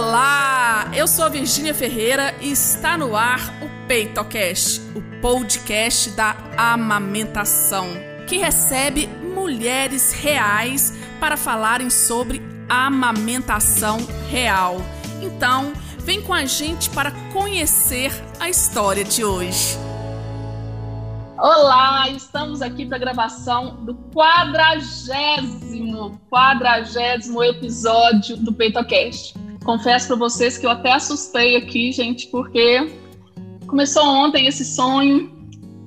Olá, eu sou a Virgínia Ferreira e está no ar o PeitoCast, o podcast da amamentação, que recebe mulheres reais para falarem sobre amamentação real. Então, vem com a gente para conhecer a história de hoje. Olá, estamos aqui para a gravação do quadragésimo, quadragésimo episódio do PeitoCast. Confesso para vocês que eu até assustei aqui, gente, porque começou ontem esse sonho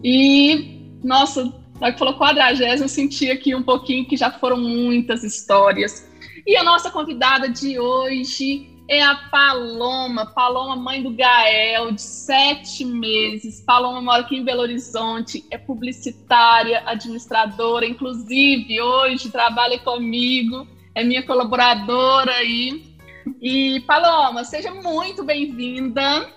e, nossa, na que falou quadragésimo, eu senti aqui um pouquinho que já foram muitas histórias. E a nossa convidada de hoje é a Paloma, Paloma, mãe do Gael, de sete meses. Paloma mora aqui em Belo Horizonte, é publicitária, administradora, inclusive hoje trabalha comigo, é minha colaboradora aí. E Paloma, seja muito bem-vinda.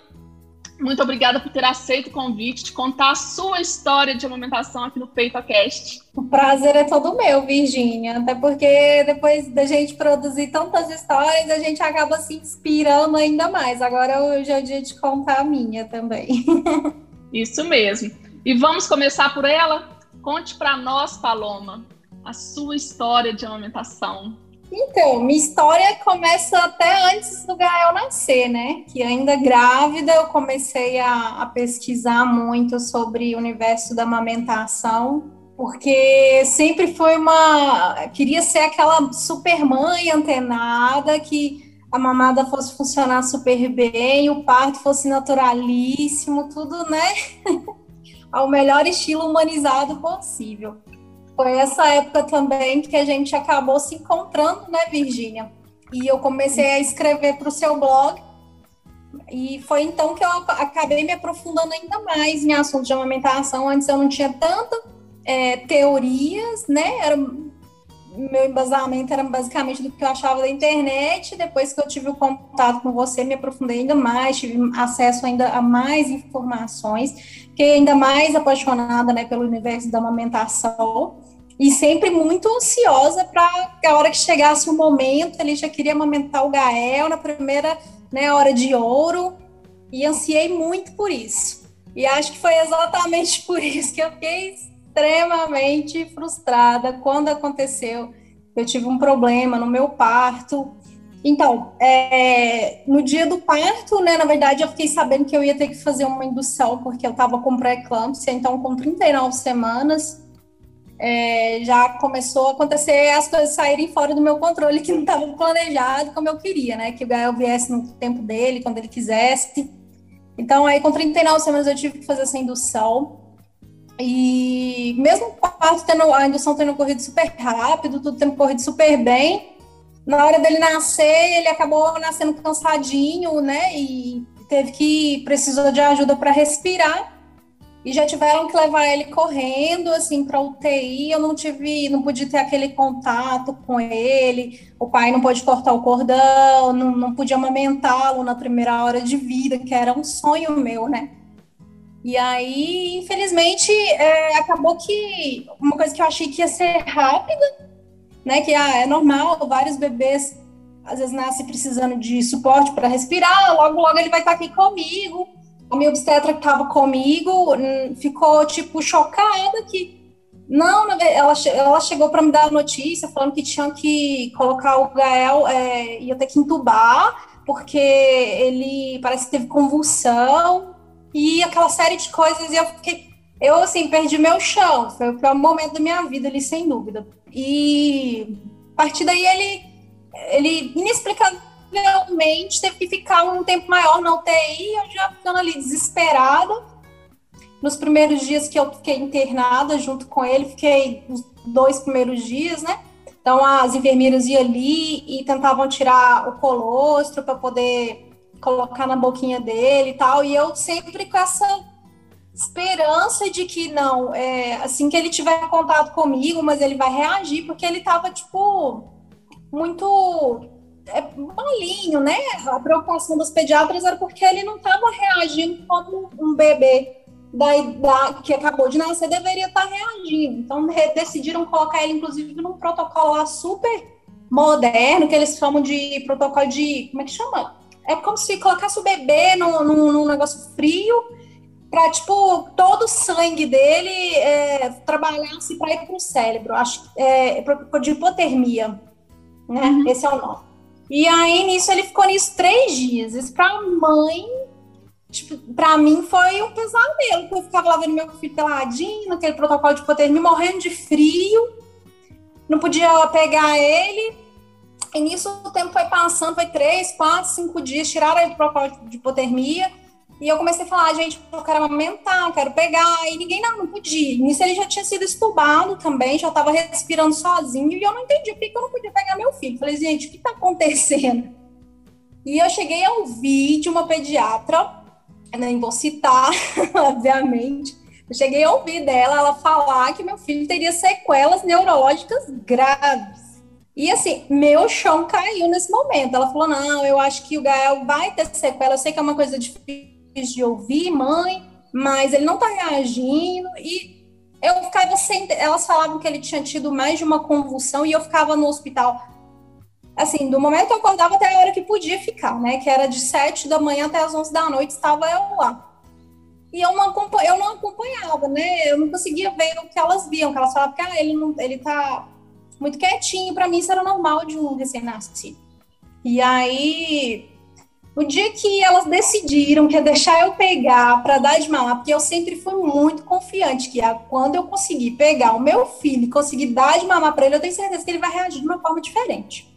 Muito obrigada por ter aceito o convite de contar a sua história de amamentação aqui no PeitoCast. O prazer é todo meu, Virgínia, até porque depois da gente produzir tantas histórias, a gente acaba se inspirando ainda mais. Agora hoje é o dia de contar a minha também. Isso mesmo. E vamos começar por ela? Conte para nós, Paloma, a sua história de amamentação. Então, minha história começa até antes do Gael nascer, né? Que ainda grávida eu comecei a, a pesquisar muito sobre o universo da amamentação, porque sempre foi uma. Queria ser aquela super mãe antenada que a mamada fosse funcionar super bem, o parto fosse naturalíssimo, tudo, né? Ao melhor estilo humanizado possível. Foi essa época também que a gente acabou se encontrando, né, Virgínia? E eu comecei a escrever para o seu blog. E foi então que eu acabei me aprofundando ainda mais em assuntos de amamentação. Antes eu não tinha tanta é, teorias, né? Era, meu embasamento era basicamente do que eu achava da internet. Depois que eu tive o contato com você, me aprofundei ainda mais, tive acesso ainda a mais informações. Fiquei ainda mais apaixonada né, pelo universo da amamentação e sempre muito ansiosa para a hora que chegasse o momento, ele já queria amamentar o Gael na primeira né, hora de ouro, e ansiei muito por isso. E acho que foi exatamente por isso que eu fiquei extremamente frustrada quando aconteceu. Eu tive um problema no meu parto. Então, é, no dia do parto, né, na verdade, eu fiquei sabendo que eu ia ter que fazer uma indução, porque eu estava com pré-eclâmpsia, então com 39 semanas, é, já começou a acontecer as coisas saírem fora do meu controle, que não estava planejado como eu queria, né? Que o Gael viesse no tempo dele, quando ele quisesse. Então, aí com 39 semanas eu tive que fazer essa indução. E mesmo o parto tendo, a indução tendo corrido super rápido, tudo tendo corrido super bem, na hora dele nascer, ele acabou nascendo cansadinho, né? E teve que precisou de ajuda para respirar e já tiveram que levar ele correndo assim para UTI. Eu não tive, não pude ter aquele contato com ele. O pai não pôde cortar o cordão, não, não podia amamentá-lo na primeira hora de vida, que era um sonho meu, né? E aí, infelizmente, é, acabou que uma coisa que eu achei que ia ser rápida, né? Que ah, é normal, vários bebês às vezes nascem precisando de suporte para respirar, logo, logo ele vai estar aqui comigo a minha obstetra que estava comigo hum, ficou, tipo, chocada que. Não, ela, ela chegou para me dar a notícia falando que tinha que colocar o Gael, é, ia ter que entubar, porque ele parece que teve convulsão e aquela série de coisas. E eu fiquei. Eu, assim, perdi meu chão. Foi o pior momento da minha vida ali, sem dúvida. E a partir daí ele, ele inexplicável realmente teve que ficar um tempo maior na UTI, eu já ficando ali desesperada. Nos primeiros dias que eu fiquei internada junto com ele, fiquei os dois primeiros dias, né? Então as enfermeiras iam ali e tentavam tirar o colostro para poder colocar na boquinha dele e tal, e eu sempre com essa esperança de que não, é, assim que ele tiver contato comigo, mas ele vai reagir, porque ele tava, tipo, muito é malinho, né? A preocupação dos pediatras era porque ele não estava reagindo como um bebê da, da, que acabou de nascer deveria estar tá reagindo. Então decidiram colocar ele, inclusive, num protocolo lá super moderno, que eles chamam de protocolo de. Como é que chama? É como se colocasse o bebê num, num, num negócio frio para tipo todo o sangue dele é, trabalhasse para ir para o cérebro, acho é, de hipotermia, né? Uhum. Esse é o nome. E aí nisso ele ficou nisso três dias. Isso para mãe, tipo, para mim foi um pesadelo, eu ficava lá vendo meu filho peladinho, naquele protocolo de hipotermia, morrendo de frio, não podia pegar ele. E nisso o tempo foi passando, foi três, quatro, cinco dias, tiraram ele do protocolo de hipotermia e eu comecei a falar, gente, eu quero amamentar, eu quero pegar, e ninguém não, não podia. Nisso ele já tinha sido estubado também, já estava respirando sozinho, e eu não entendi por que eu não podia pegar meu filho. Falei, gente, o que está acontecendo? E eu cheguei a ouvir de uma pediatra, nem vou citar, obviamente, eu cheguei a ouvir dela ela falar que meu filho teria sequelas neurológicas graves. E assim, meu chão caiu nesse momento. Ela falou: não, eu acho que o Gael vai ter sequela. Eu sei que é uma coisa difícil de ouvir, mãe, mas ele não tá reagindo. E eu ficava sem. Elas falavam que ele tinha tido mais de uma convulsão e eu ficava no hospital. Assim, do momento que eu acordava até a hora que podia ficar, né? Que era de sete da manhã até as onze da noite, estava eu lá. E eu não, eu não acompanhava, né? Eu não conseguia ver o que elas viam, que elas falavam que ah, ele, não, ele tá muito quietinho. Para mim, isso era normal de um recém-nascido. E aí, o dia que elas decidiram que ia deixar eu pegar para dar de mamar, porque eu sempre fui muito confiante que quando eu conseguir pegar o meu filho e conseguir dar de mamar para ele, eu tenho certeza que ele vai reagir de uma forma diferente.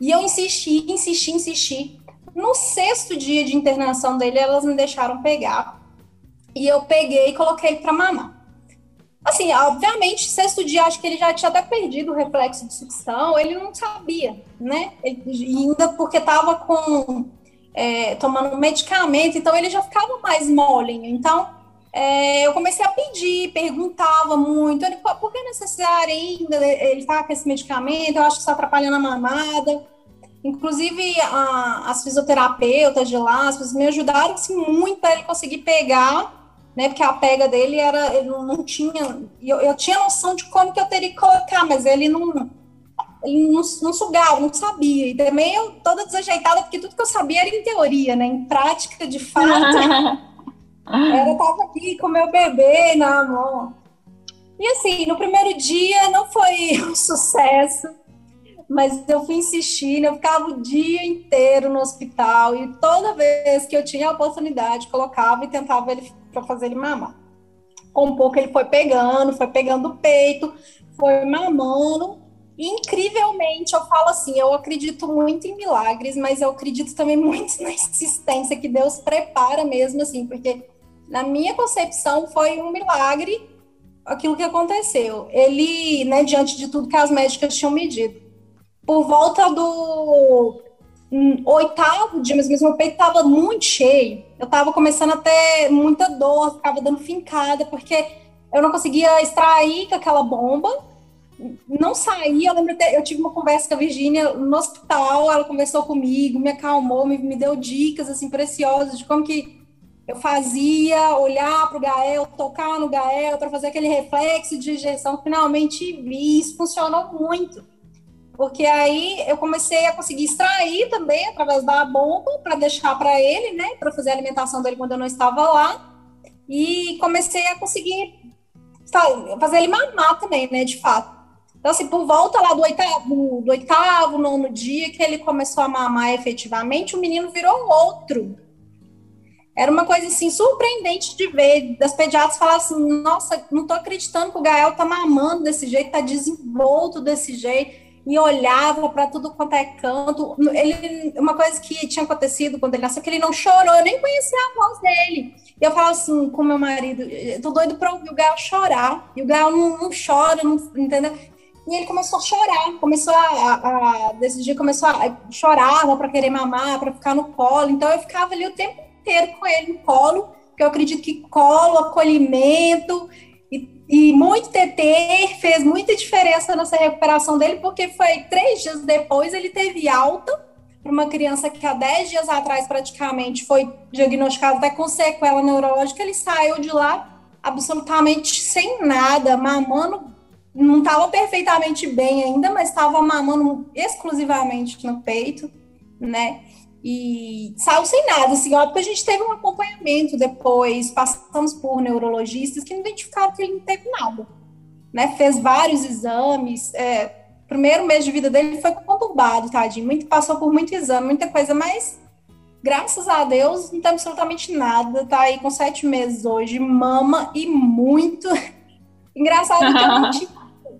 E eu insisti, insisti, insisti. No sexto dia de internação dele, elas me deixaram pegar. E eu peguei e coloquei para mamar. Assim, obviamente, sexto dia, acho que ele já tinha até perdido o reflexo de sucção, ele não sabia, né? Ele, ainda porque estava com é, tomando medicamento, então ele já ficava mais molinho. Então, é, eu comecei a pedir, perguntava muito, ele, por que é necessário ainda ele tá com esse medicamento? Eu acho que está atrapalhando a mamada. Inclusive, a, as fisioterapeutas de lá, as me ajudaram assim, muito para ele conseguir pegar né? Porque a pega dele era, ele não tinha, eu, eu tinha noção de como que eu teria que colocar, mas ele não, ele não, não sugava, não sabia. E também eu toda desajeitada, porque tudo que eu sabia era em teoria, né? Em prática, de fato, era tava aqui com meu bebê na mão. E assim, no primeiro dia não foi um sucesso mas eu fui insistindo, eu ficava o dia inteiro no hospital e toda vez que eu tinha a oportunidade, colocava e tentava ele para fazer ele mamar. Com pouco ele foi pegando, foi pegando o peito, foi mamando. Incrivelmente, eu falo assim, eu acredito muito em milagres, mas eu acredito também muito na insistência que Deus prepara mesmo assim, porque na minha concepção foi um milagre aquilo que aconteceu. Ele, né, diante de tudo que as médicas tinham medido, por volta do oitavo dia, mas meu peito estava muito cheio. Eu estava começando a ter muita dor, ficava dando fincada, porque eu não conseguia extrair com aquela bomba. Não saía, eu lembro até, eu tive uma conversa com a Virgínia no hospital, ela conversou comigo, me acalmou, me, me deu dicas assim preciosas de como que eu fazia, olhar para o Gael, tocar no Gael para fazer aquele reflexo de injeção. Finalmente vi, isso funcionou muito porque aí eu comecei a conseguir extrair também através da bomba para deixar para ele, né, para fazer a alimentação dele quando eu não estava lá, e comecei a conseguir fazer ele mamar também, né, de fato. Então, assim, por volta lá do oitavo, do oitavo, nono dia que ele começou a mamar efetivamente, o menino virou outro. Era uma coisa, assim, surpreendente de ver, das pediatras falar assim, nossa, não tô acreditando que o Gael tá mamando desse jeito, tá desenvolto desse jeito e olhava para tudo quanto é canto. Ele, uma coisa que tinha acontecido quando ele nasceu, que ele não chorou, eu nem conhecia a voz dele. E eu falo assim com meu marido, tô doido para ouvir o Gael chorar. E o Gael não, não chora, não, entendeu? E ele começou a chorar, começou a, a, a começou a chorava para querer mamar, para ficar no colo. Então eu ficava ali o tempo inteiro com ele no colo, porque eu acredito que colo, acolhimento e muito TT fez muita diferença nessa recuperação dele, porque foi três dias depois ele teve alta para uma criança que há dez dias atrás praticamente foi diagnosticada até com sequela neurológica, ele saiu de lá absolutamente sem nada, mamando, não estava perfeitamente bem ainda, mas estava mamando exclusivamente no peito, né? E saiu sem nada, assim, ó, porque a gente teve um acompanhamento depois, passamos por neurologistas que não identificaram que ele não teve nada, né, fez vários exames, é, primeiro mês de vida dele foi conturbado, tadinho, muito, passou por muito exame, muita coisa, mas graças a Deus não tem absolutamente nada, tá aí com sete meses hoje, mama e muito, engraçado que eu não tinha,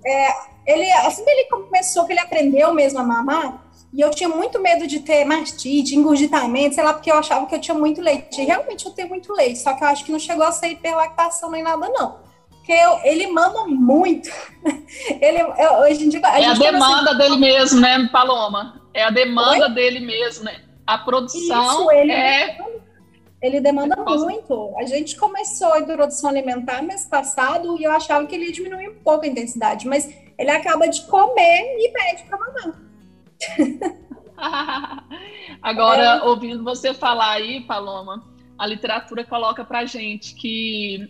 é, ele, assim que ele começou, que ele aprendeu mesmo a mamar, e eu tinha muito medo de ter mastite, engurgitamento, sei lá, porque eu achava que eu tinha muito leite. E realmente eu tenho muito leite, só que eu acho que não chegou a ser hiperlactação nem nada, não. Porque eu, ele mama muito. ele, eu, hoje em dia, a é a demanda dele mesmo, né, Paloma? É a demanda Oi? dele mesmo, né? A produção Isso, ele é. Ele demanda muito. A gente começou a introdução alimentar mês passado e eu achava que ele ia diminuir um pouco a intensidade, mas ele acaba de comer e pede para mamar. Agora, é. ouvindo você falar aí, Paloma, a literatura coloca para gente que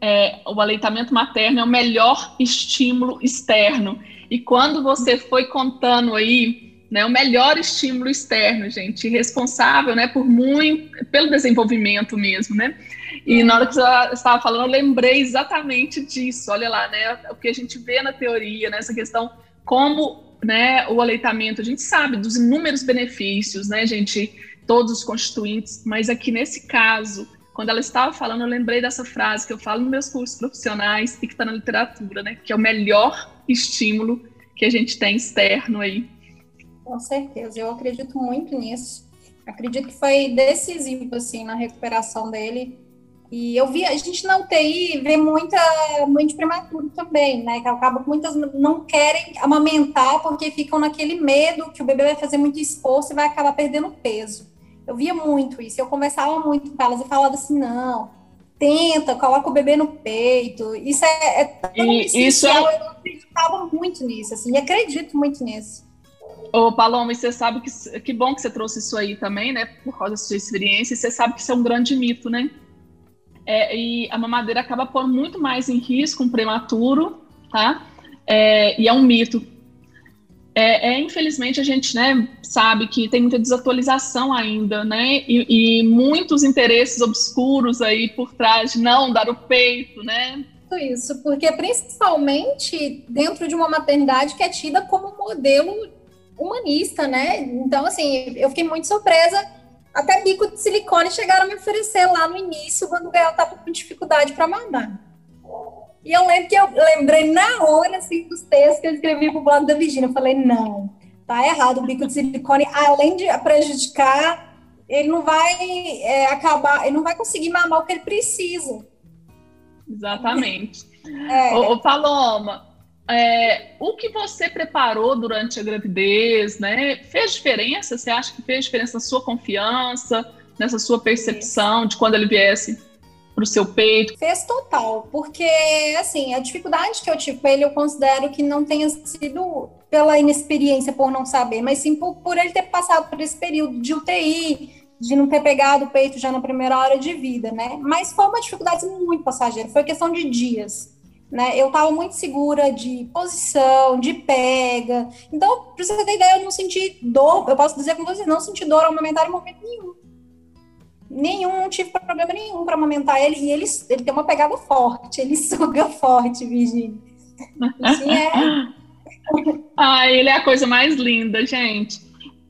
é, o aleitamento materno é o melhor estímulo externo. E quando você foi contando aí, né, o melhor estímulo externo, gente, responsável, né, por muito, pelo desenvolvimento mesmo, né? E na hora que você estava falando, eu lembrei exatamente disso. Olha lá, né, o que a gente vê na teoria, nessa né, questão como né, o aleitamento, a gente sabe dos inúmeros benefícios, né, gente, todos os constituintes, mas aqui nesse caso, quando ela estava falando, eu lembrei dessa frase que eu falo nos meus cursos profissionais e que está na literatura, né, que é o melhor estímulo que a gente tem externo aí. Com certeza, eu acredito muito nisso. Acredito que foi decisivo, assim, na recuperação dele, e eu vi, a gente na UTI vê muita muito prematuro também, né? Que acaba muitas não querem amamentar porque ficam naquele medo que o bebê vai fazer muito esforço e vai acabar perdendo peso. Eu via muito isso, eu conversava muito com elas e falava assim, não, tenta, coloca o bebê no peito. Isso é, é tão e, isso é... eu acreditava muito nisso, assim, e acredito muito nisso. Ô, Paloma, e você sabe que que bom que você trouxe isso aí também, né? Por causa da sua experiência, e você sabe que isso é um grande mito, né? É, e a mamadeira acaba pondo muito mais em risco um prematuro, tá? É, e é um mito. É, é, infelizmente a gente né, sabe que tem muita desatualização ainda, né? E, e, muitos interesses obscuros aí por trás de não dar o peito, né? Isso, porque principalmente dentro de uma maternidade que é tida como modelo humanista, né? Então, assim, eu fiquei muito surpresa até bico de silicone chegaram a me oferecer lá no início, quando o Gael estava com dificuldade para mandar. E eu lembro que eu lembrei na hora, assim, dos textos que eu escrevi para o blog da Virginia. Eu falei, não, tá errado, o bico de silicone, além de prejudicar, ele não vai é, acabar, ele não vai conseguir mamar o que ele precisa. Exatamente. É. Ô, ô Paloma, é, o que você preparou durante a gravidez, né? Fez diferença? Você acha que fez diferença na sua confiança, nessa sua percepção de quando ele viesse para o seu peito? Fez total, porque assim, a dificuldade que eu tive com ele, eu considero que não tenha sido pela inexperiência, por não saber, mas sim por, por ele ter passado por esse período de UTI, de não ter pegado o peito já na primeira hora de vida, né? Mas foi uma dificuldade muito passageira, foi questão de dias né? Eu estava muito segura de posição, de pega. Então, para você ter ideia, eu não senti dor. Eu posso dizer com vocês, não senti dor aumentar em momento nenhum. Nenhum, não tive problema nenhum para amamentar ele. E ele, ele tem uma pegada forte, ele suga forte, Virginia. Assim é. ah, ele é a coisa mais linda, gente.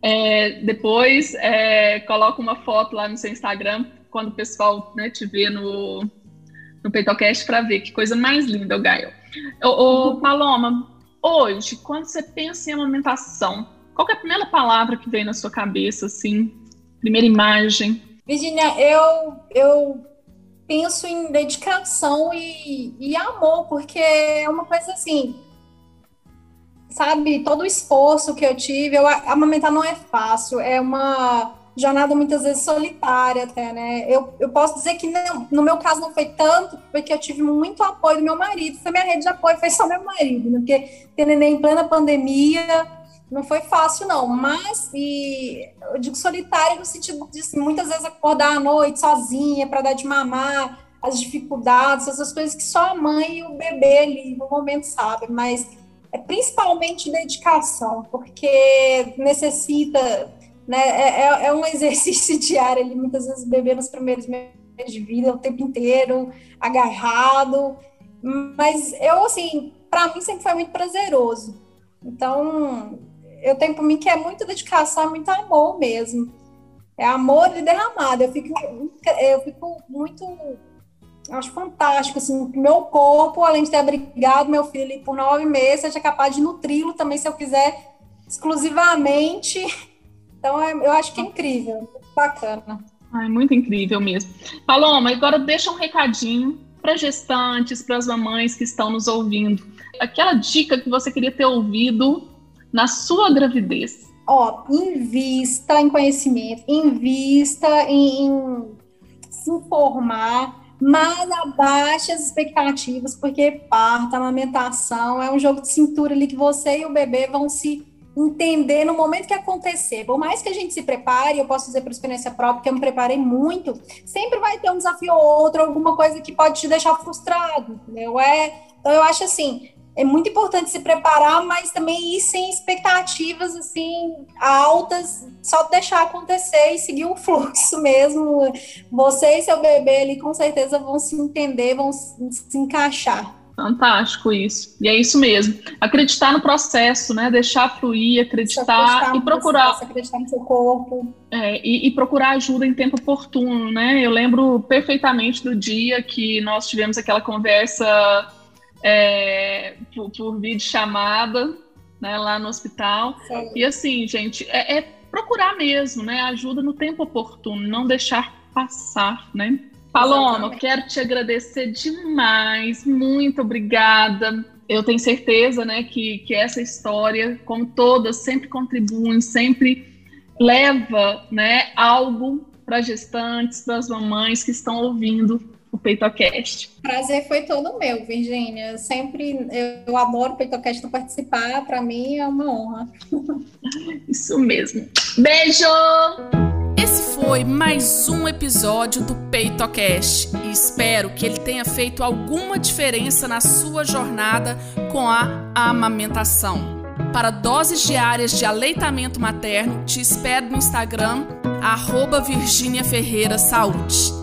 É, depois, é, coloca uma foto lá no seu Instagram, quando o pessoal né, te vê no, no Peitocast para ver que coisa mais linda o Gael. Ô, Paloma, hoje, quando você pensa em amamentação, qual é a primeira palavra que vem na sua cabeça, assim? Primeira imagem? Virginia, eu, eu penso em dedicação e, e amor, porque é uma coisa assim, sabe, todo o esforço que eu tive, eu, amamentar não é fácil, é uma jornada muitas vezes solitária até, né? Eu, eu posso dizer que não, no meu caso não foi tanto, porque eu tive muito apoio do meu marido, foi minha rede de apoio, foi só meu marido, né? porque ter neném em plena pandemia não foi fácil não, mas e, eu digo solitária no sentido de assim, muitas vezes acordar à noite sozinha para dar de mamar, as dificuldades, essas coisas que só a mãe e o bebê ali no momento sabem, mas é principalmente dedicação, porque necessita né? É, é, é um exercício diário ali, muitas vezes beber nos primeiros meses de vida, o tempo inteiro, agarrado. Mas eu, assim, para mim sempre foi muito prazeroso. Então, eu tenho para mim que é muita dedicação, é muito amor mesmo. É amor derramado. Eu fico, eu fico muito acho fantástico, assim, meu corpo, além de ter abrigado meu filho por nove meses, seja capaz de nutri-lo também, se eu quiser, exclusivamente. Então, é, eu acho que é incrível, bacana. Ai, muito incrível mesmo. Paloma, agora deixa um recadinho para gestantes, para as mamães que estão nos ouvindo. Aquela dica que você queria ter ouvido na sua gravidez. Ó, invista em conhecimento, invista em, em se informar, mas abaixe as expectativas, porque parto, amamentação é um jogo de cintura ali que você e o bebê vão se entender no momento que acontecer. Por mais que a gente se prepare, eu posso dizer por experiência própria que eu me preparei muito, sempre vai ter um desafio ou outro, alguma coisa que pode te deixar frustrado, entendeu? É, então eu acho assim, é muito importante se preparar, mas também ir sem expectativas assim altas, só deixar acontecer e seguir o fluxo mesmo. Você e seu bebê ali com certeza vão se entender, vão se encaixar. Fantástico isso. E é isso mesmo. Acreditar no processo, né? Deixar fluir, acreditar e procurar. Processo, acreditar no seu corpo. É, e, e, procurar ajuda em tempo oportuno, né? Eu lembro perfeitamente do dia que nós tivemos aquela conversa é, por, por vídeo chamada, né? Lá no hospital. Sim. E assim, gente, é, é procurar mesmo, né? Ajuda no tempo oportuno, não deixar passar, né? Paloma, quero te agradecer demais, muito obrigada. Eu tenho certeza, né, que, que essa história, como todas, sempre contribuem, sempre leva, né, algo para gestantes, para as mamães que estão ouvindo o PeitoCast. Prazer foi todo meu, Virgínia. Sempre eu, eu adoro o PeitoCast participar, para mim é uma honra. Isso mesmo. Beijo! Esse foi mais um episódio do PeitoCast e espero que ele tenha feito alguma diferença na sua jornada com a amamentação. Para doses diárias de aleitamento materno, te espero no Instagram, arroba Virginia Ferreira Saúde.